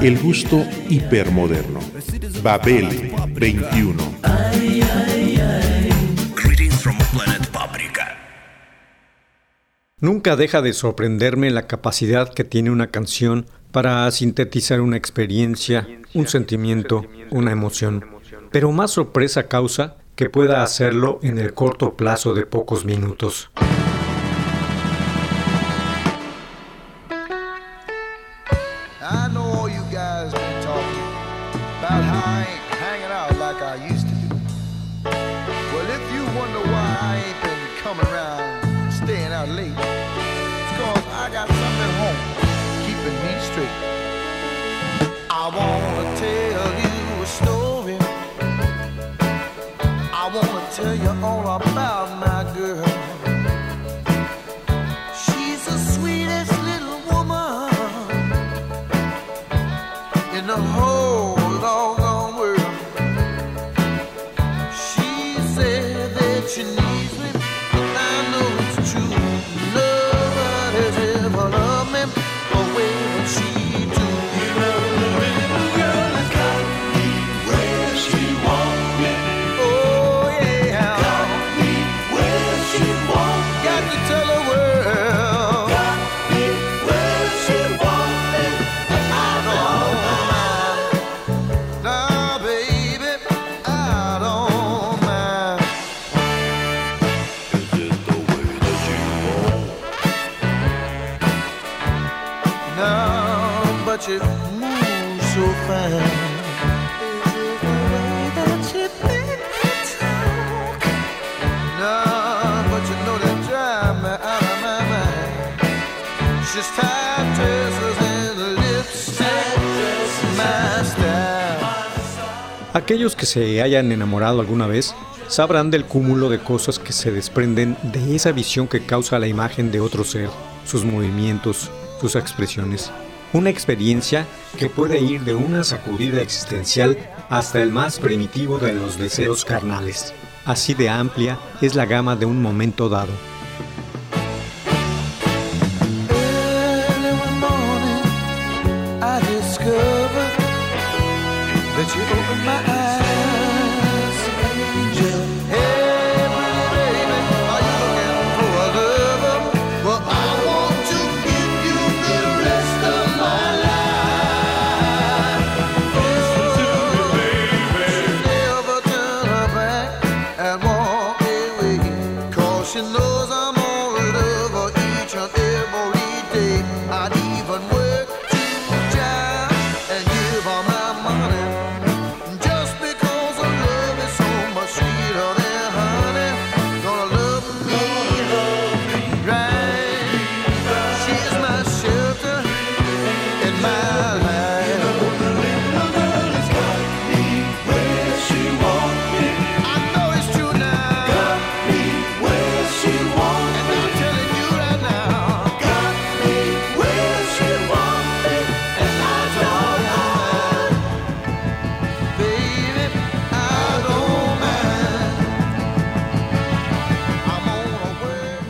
El gusto hipermoderno. Babel 21. Greetings from planet Paprika. Nunca deja de sorprenderme la capacidad que tiene una canción para sintetizar una experiencia, un sentimiento, una emoción. Pero más sorpresa causa que pueda hacerlo en el corto plazo de pocos minutos. Que se hayan enamorado alguna vez sabrán del cúmulo de cosas que se desprenden de esa visión que causa la imagen de otro ser, sus movimientos, sus expresiones. Una experiencia que puede ir de una sacudida existencial hasta el más primitivo de los deseos carnales. Así de amplia es la gama de un momento dado.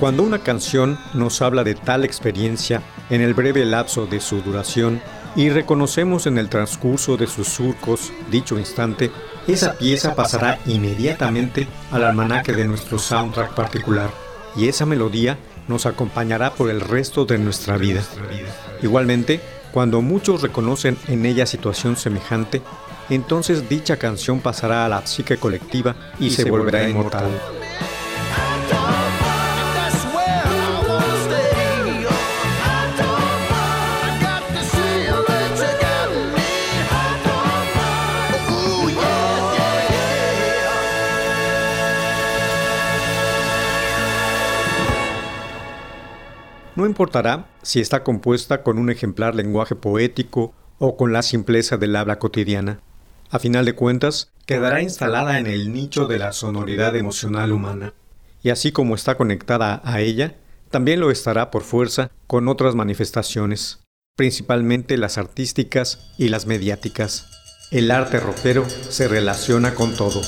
Cuando una canción nos habla de tal experiencia en el breve lapso de su duración y reconocemos en el transcurso de sus surcos dicho instante, esa pieza pasará inmediatamente al almanaque de nuestro soundtrack particular y esa melodía nos acompañará por el resto de nuestra vida. Igualmente, cuando muchos reconocen en ella situación semejante, entonces dicha canción pasará a la psique colectiva y, se, volverá inmortal. No importará si está compuesta con un ejemplar lenguaje poético o con la simpleza del habla cotidiana. A final de cuentas, quedará instalada en el nicho de la sonoridad emocional humana. Y así como está conectada a ella, también lo estará por fuerza con otras manifestaciones, principalmente las artísticas y las mediáticas. El arte rockero se relaciona con todo.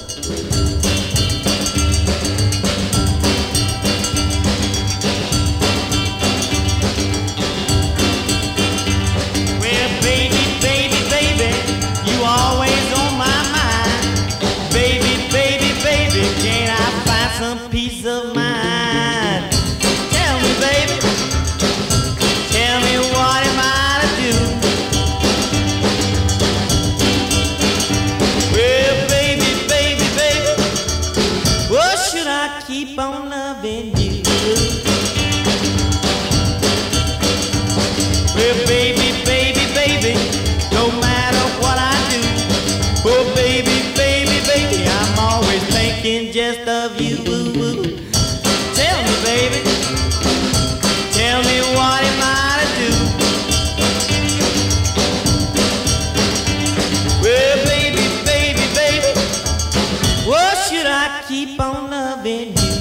Should I keep on loving you?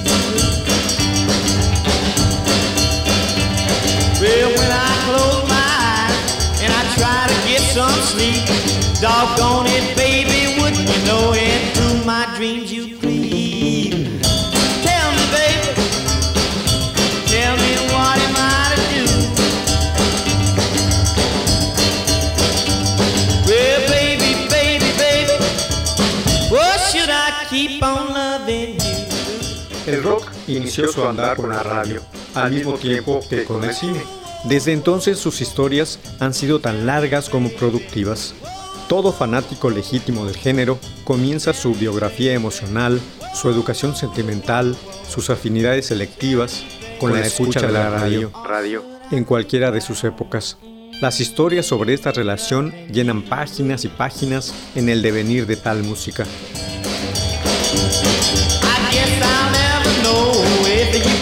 Well, when I close my eyes and I try to get some sleep, doggone it, baby, wouldn't you know into my dreams inició su andar con la radio, al mismo tiempo que con el cine. Desde entonces sus historias han sido tan largas como productivas. Todo fanático legítimo del género comienza su biografía emocional, su educación sentimental, sus afinidades selectivas con, la, escucha, de la radio, en cualquiera de sus épocas. Las historias sobre esta relación llenan páginas y páginas en el devenir de tal música.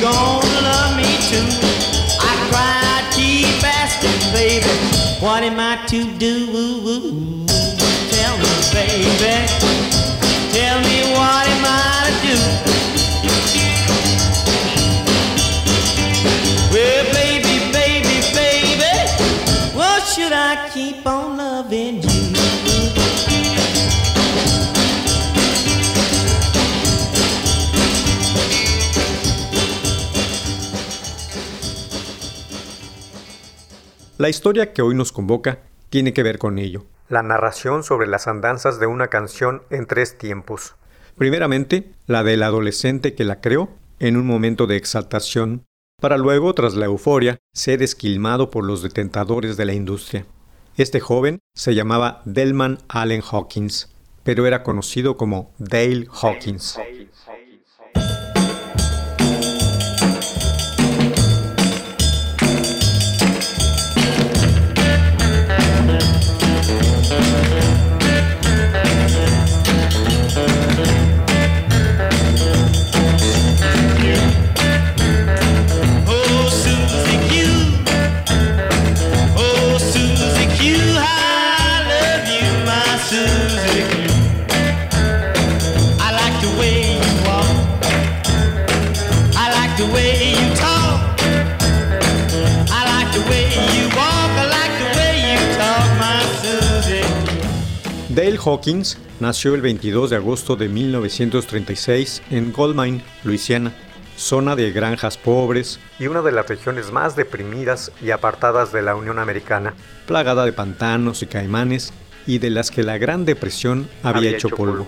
Gonna love me too. I cried, keep asking, baby, what am I to do? La historia que hoy nos convoca tiene que ver con ello. La narración sobre las andanzas de una canción en tres tiempos. Primeramente, la del adolescente que la creó en un momento de exaltación, para luego, tras la euforia, ser esquilmado por los detentadores de la industria. Este joven se llamaba Delman Allen Hawkins, pero era conocido como Dale Hawkins. Hawkins nació el 22 de agosto de 1936 en Goldmine, Luisiana, zona de granjas pobres y una de las regiones más deprimidas y apartadas de la Unión Americana, plagada de pantanos y caimanes y de las que la Gran Depresión había, hecho polvo.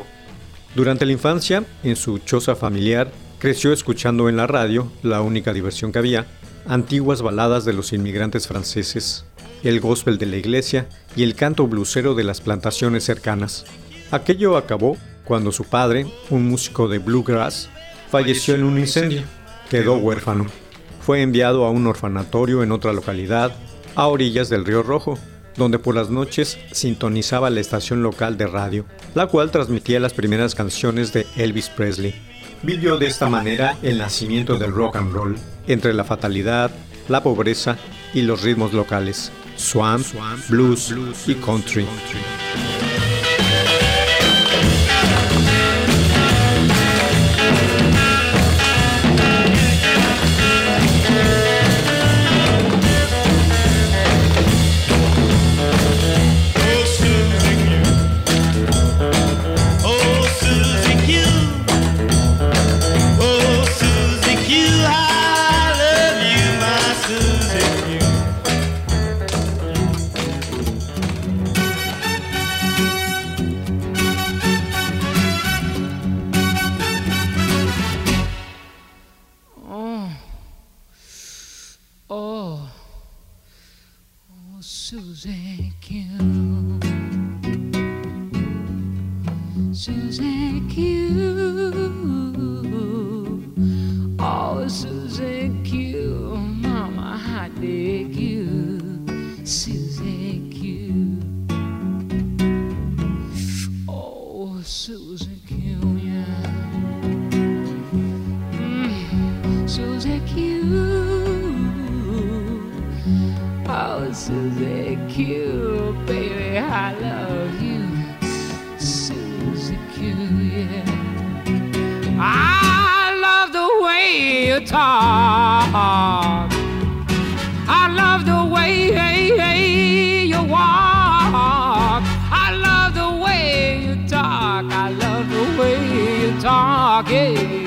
Durante la infancia, en su choza familiar, creció escuchando en la radio, la única diversión que había, antiguas baladas de los inmigrantes franceses, el gospel de la iglesia y el canto blusero de las plantaciones cercanas. Aquello acabó cuando su padre, un músico de bluegrass, falleció en un incendio. Quedó huérfano. Fue enviado a un orfanatorio en otra localidad, a orillas del río Rojo, donde por las noches sintonizaba la estación local de radio, la cual transmitía las primeras canciones de Elvis Presley. Vivió de esta manera el nacimiento del rock and roll, entre la fatalidad, la pobreza y los ritmos locales. Swamp, blues y country. Talk. I love the way you walk. I love the way you talk. I love the way you talk. Yeah,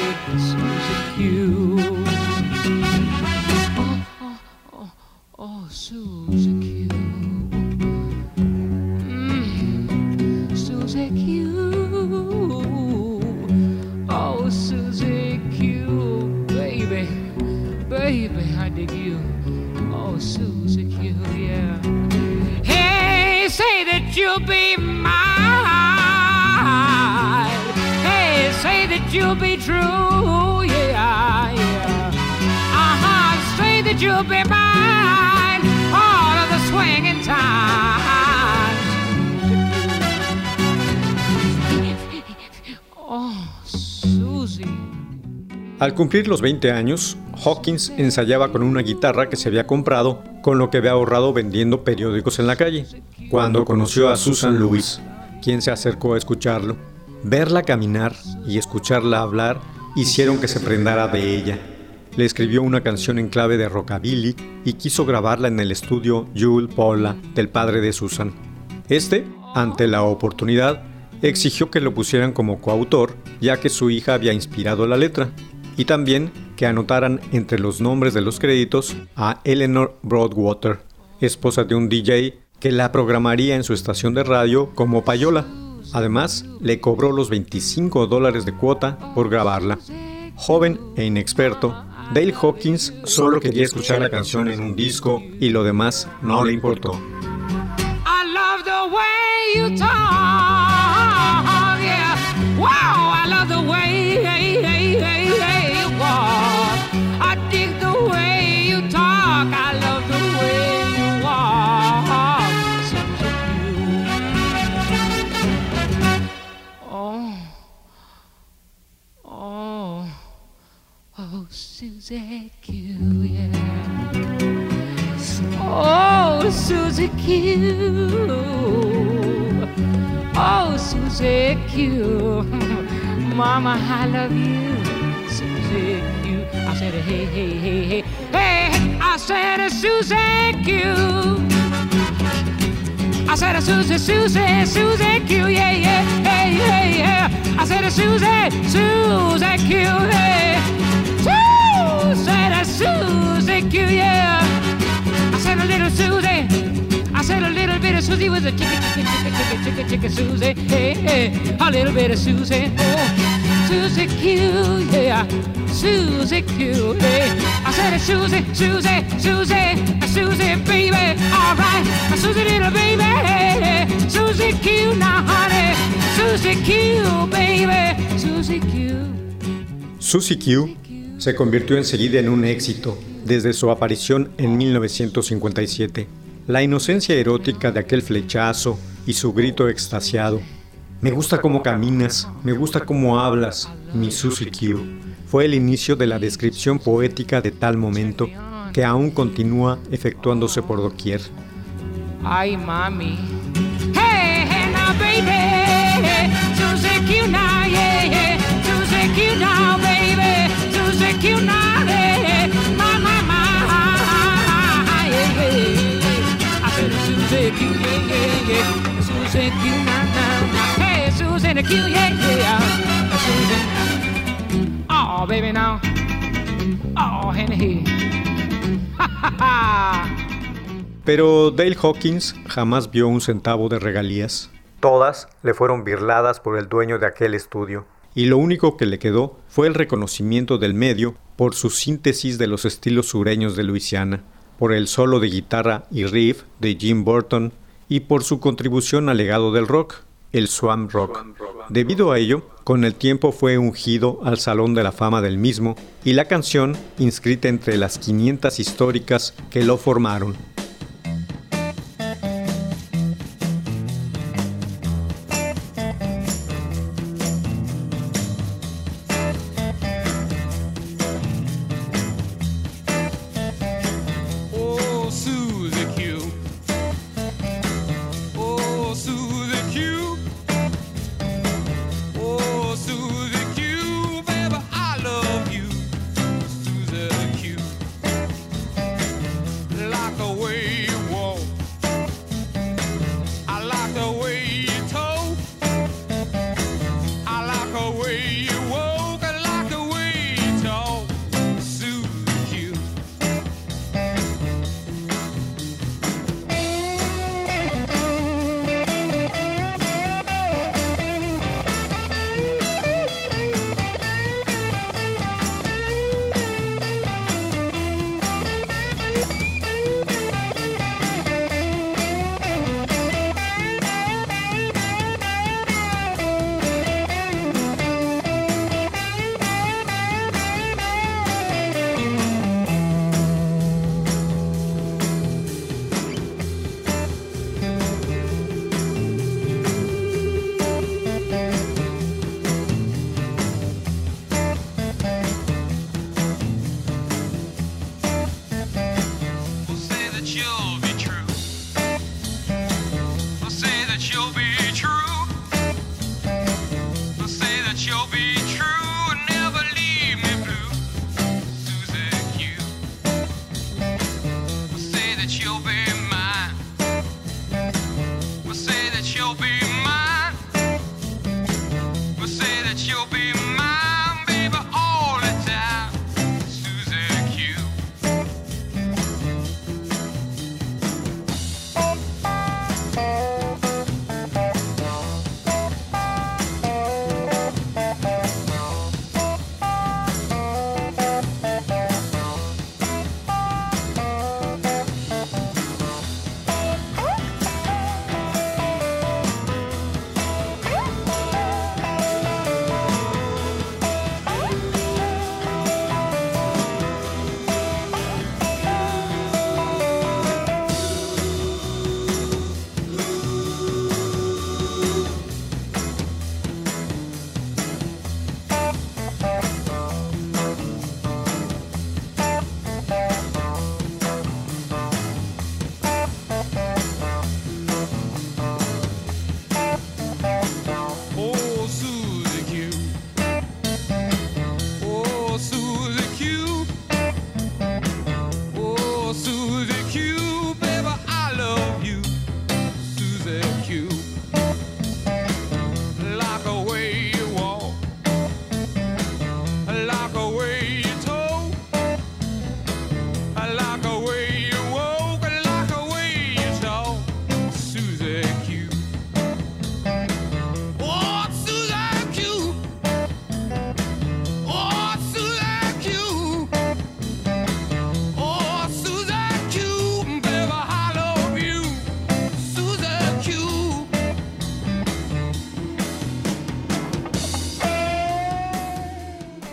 be mine. Hey, say that you'll be true, yeah, yeah. Uh-huh, say that you'll be mine all of the swinging time. Oh, Susie. Al cumplir los 20 años, Hawkins ensayaba con una guitarra que se había comprado con lo que había ahorrado vendiendo periódicos en la calle, cuando conoció a Susan Lewis, quien se acercó a escucharlo. Verla caminar y escucharla hablar hicieron que se prendara de ella. Le escribió una canción en clave de rockabilly y quiso grabarla en el estudio Jule Paula del padre de Susan. Este, ante la oportunidad, exigió que lo pusieran como coautor, ya que su hija había inspirado la letra, y también que anotaran entre los nombres de los créditos a Eleanor Broadwater, esposa de un DJ que la programaría en su estación de radio como payola. Además, le cobró los 25 dólares de cuota por grabarla. Joven e inexperto, Dale Hawkins solo quería escuchar la canción en un disco y lo demás no le importó. I love the way you talk. Wow, I love the way Susie Q, yeah. Oh, Susie Q. Oh, Susie Q. Mama, I love you. Susie Q. I said, hey, hey, hey, hey. Hey, I said, Susie Q. I said, Susie, Susie, Susie Q. Yeah, yeah, hey, hey, yeah. I said, Susie, Susie Q. Hey. Woo! Said, uh, Susie Q. Yeah. I said a little Susie. I said a little bit of Susie was a chicken, chicken, chicken, chicken, chicken, chicken Susie. Hey, hey, a little bit of Susie. Oh, Susie Q, yeah. Susie Q, hey. I said a Susie, Susie, Susie, a Susie, baby. All right, a Susie little baby. Hey. Susie Q, now honey. Susie Q, baby. Susie Q. Susie Q se convirtió enseguida en un éxito desde su aparición en 1957. La inocencia erótica de aquel flechazo y su grito extasiado. Me gusta cómo caminas, me gusta cómo hablas, mi Susie Q. Fue el inicio de la descripción poética de tal momento que aún continúa efectuándose por doquier. Ay, mami. Hey, baby. Now, yeah, now, baby. Yeah, yeah. Oh, baby, now. Oh, Henry. Ha, ha, ha. Pero Dale Hawkins jamás vio un centavo de regalías. Todas le fueron birladas por el dueño de aquel estudio, y lo único que le quedó fue el reconocimiento del medio por su síntesis de los estilos sureños de Luisiana, por el solo de guitarra y riff de Jim Burton, y por su contribución al legado del rock, el swamp rock. Debido a ello, con el tiempo fue ungido al Salón de la Fama del mismo, y la canción inscrita entre las 500 históricas que lo formaron.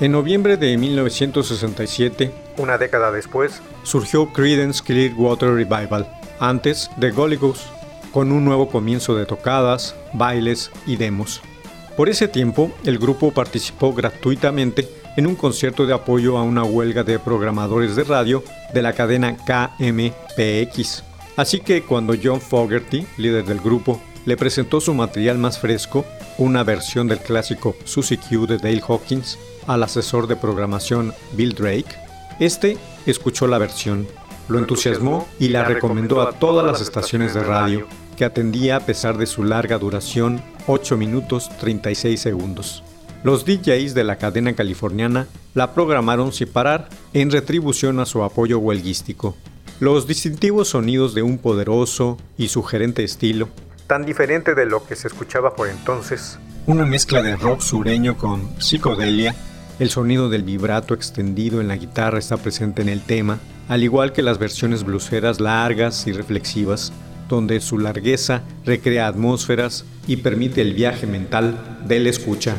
En noviembre de 1967, una década después, surgió Creedence Clearwater Revival, antes de Golly Goose, con un nuevo comienzo de tocadas, bailes y demos. Por ese tiempo, el grupo participó gratuitamente en un concierto de apoyo a una huelga de programadores de radio de la cadena KMPX. Así que cuando John Fogerty, líder del grupo, le presentó su material más fresco, una versión del clásico Susie Q de Dale Hawkins, al asesor de programación Bill Drake, este escuchó la versión, lo entusiasmó y la recomendó a todas las estaciones de radio, que atendía a pesar de su larga duración, 8 minutos 36 segundos. Los DJs de la cadena californiana la programaron sin parar en retribución a su apoyo huelguístico. Los distintivos sonidos de un poderoso y sugerente estilo, tan diferente de lo que se escuchaba por entonces, una mezcla de rock sureño con psicodelia, el sonido del vibrato extendido en la guitarra está presente en el tema, al igual que las versiones bluseras largas y reflexivas, donde su largueza recrea atmósferas y permite el viaje mental del escucha.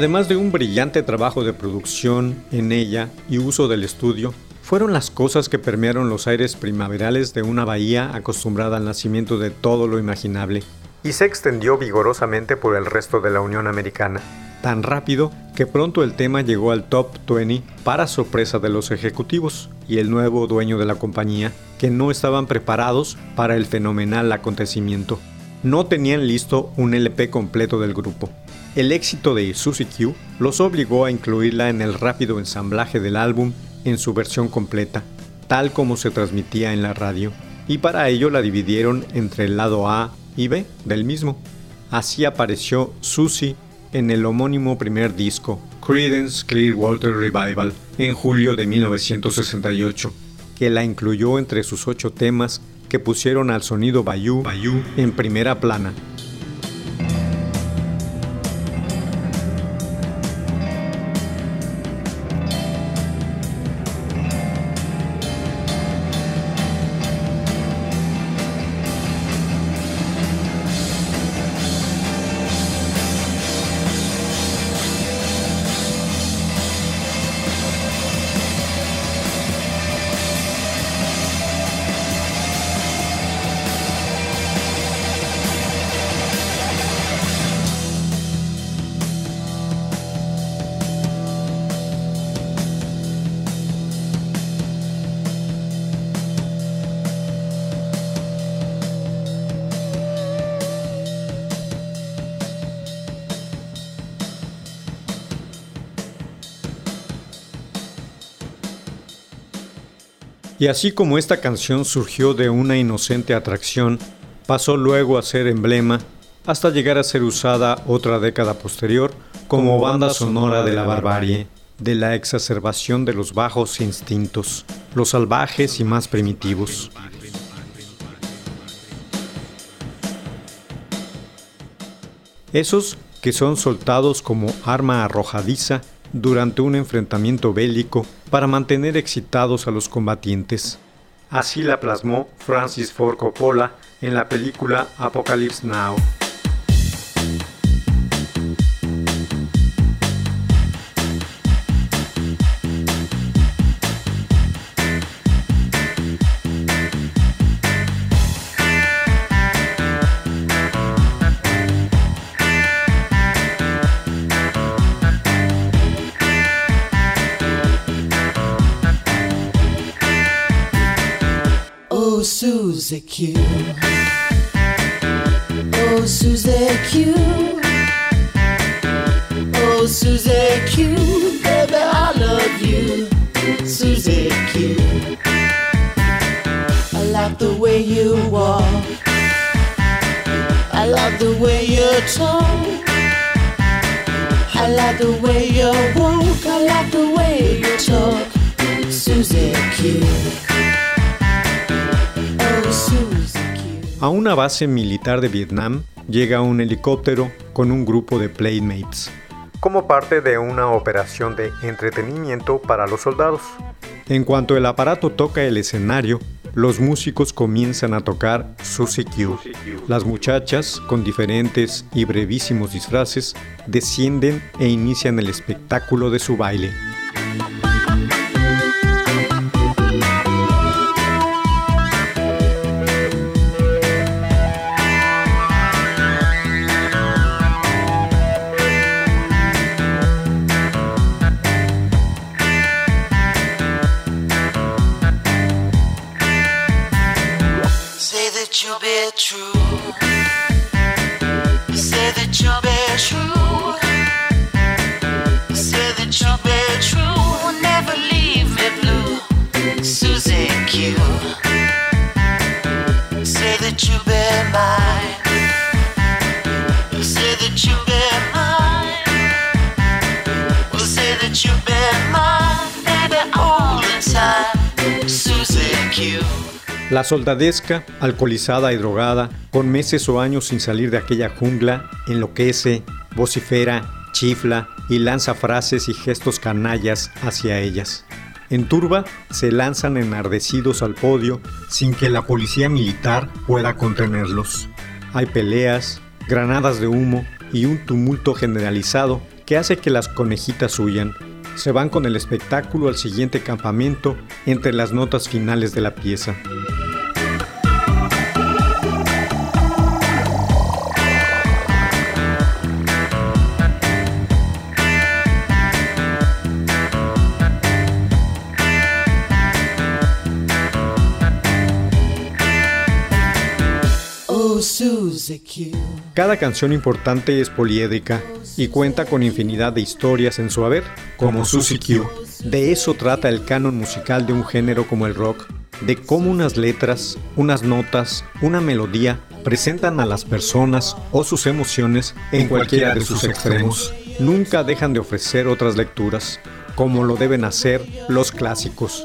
Además de un brillante trabajo de producción en ella y uso del estudio, fueron las cosas que permearon los aires primaverales de una bahía acostumbrada al nacimiento de todo lo imaginable, y se extendió vigorosamente por el resto de la Unión Americana, tan rápido que pronto el tema llegó al top 20 para sorpresa de los ejecutivos y el nuevo dueño de la compañía, que no estaban preparados para el fenomenal acontecimiento. No tenían listo un LP completo del grupo, el éxito de Susie Q los obligó a incluirla en el rápido ensamblaje del álbum en su versión completa, tal como se transmitía en la radio, y para ello la dividieron entre el lado A y B del mismo. Así apareció Susie en el homónimo primer disco, Creedence Clearwater Revival, en julio de 1968, que la incluyó entre sus ocho temas que pusieron al sonido Bayou, en primera plana. Y así como esta canción surgió de una inocente atracción, pasó luego a ser emblema hasta llegar a ser usada otra década posterior como banda sonora de la barbarie, de la exacerbación de los bajos instintos, los salvajes y más primitivos. Esos que son soltados como arma arrojadiza durante un enfrentamiento bélico para mantener excitados a los combatientes. Así la plasmó Francis Ford Coppola en la película Apocalypse Now. Susie Q. Oh, Susie Q. Oh, Susie Q. Baby, I love you. Susie Q. I like the way you walk. I like the way you talk. I like the way you walk. I like the way you talk. Susie Q. A una base militar de Vietnam llega un helicóptero con un grupo de playmates, como parte de una operación de entretenimiento para los soldados. En cuanto el aparato toca el escenario, los músicos comienzan a tocar Susie Q. Las muchachas, con diferentes y brevísimos disfraces, descienden e inician el espectáculo de su baile. You'll be true. Say that you'll be true. Say that you'll be true. Never leave me blue. Q. Say that you'll be mine. La soldadesca, alcoholizada y drogada, con meses o años sin salir de aquella jungla, enloquece, vocifera, chifla y lanza frases y gestos canallas hacia ellas. En turba se lanzan enardecidos al podio sin que la policía militar pueda contenerlos. Hay peleas, granadas de humo y un tumulto generalizado que hace que las conejitas huyan. Se van con el espectáculo al siguiente campamento entre las notas finales de la pieza. Cada canción importante es poliédrica y cuenta con infinidad de historias en su haber, como Susie Q. De eso trata el canon musical de un género como el rock, de cómo unas letras, unas notas, una melodía presentan a las personas o sus emociones en cualquiera de sus extremos. Nunca dejan de ofrecer otras lecturas, como lo deben hacer los clásicos.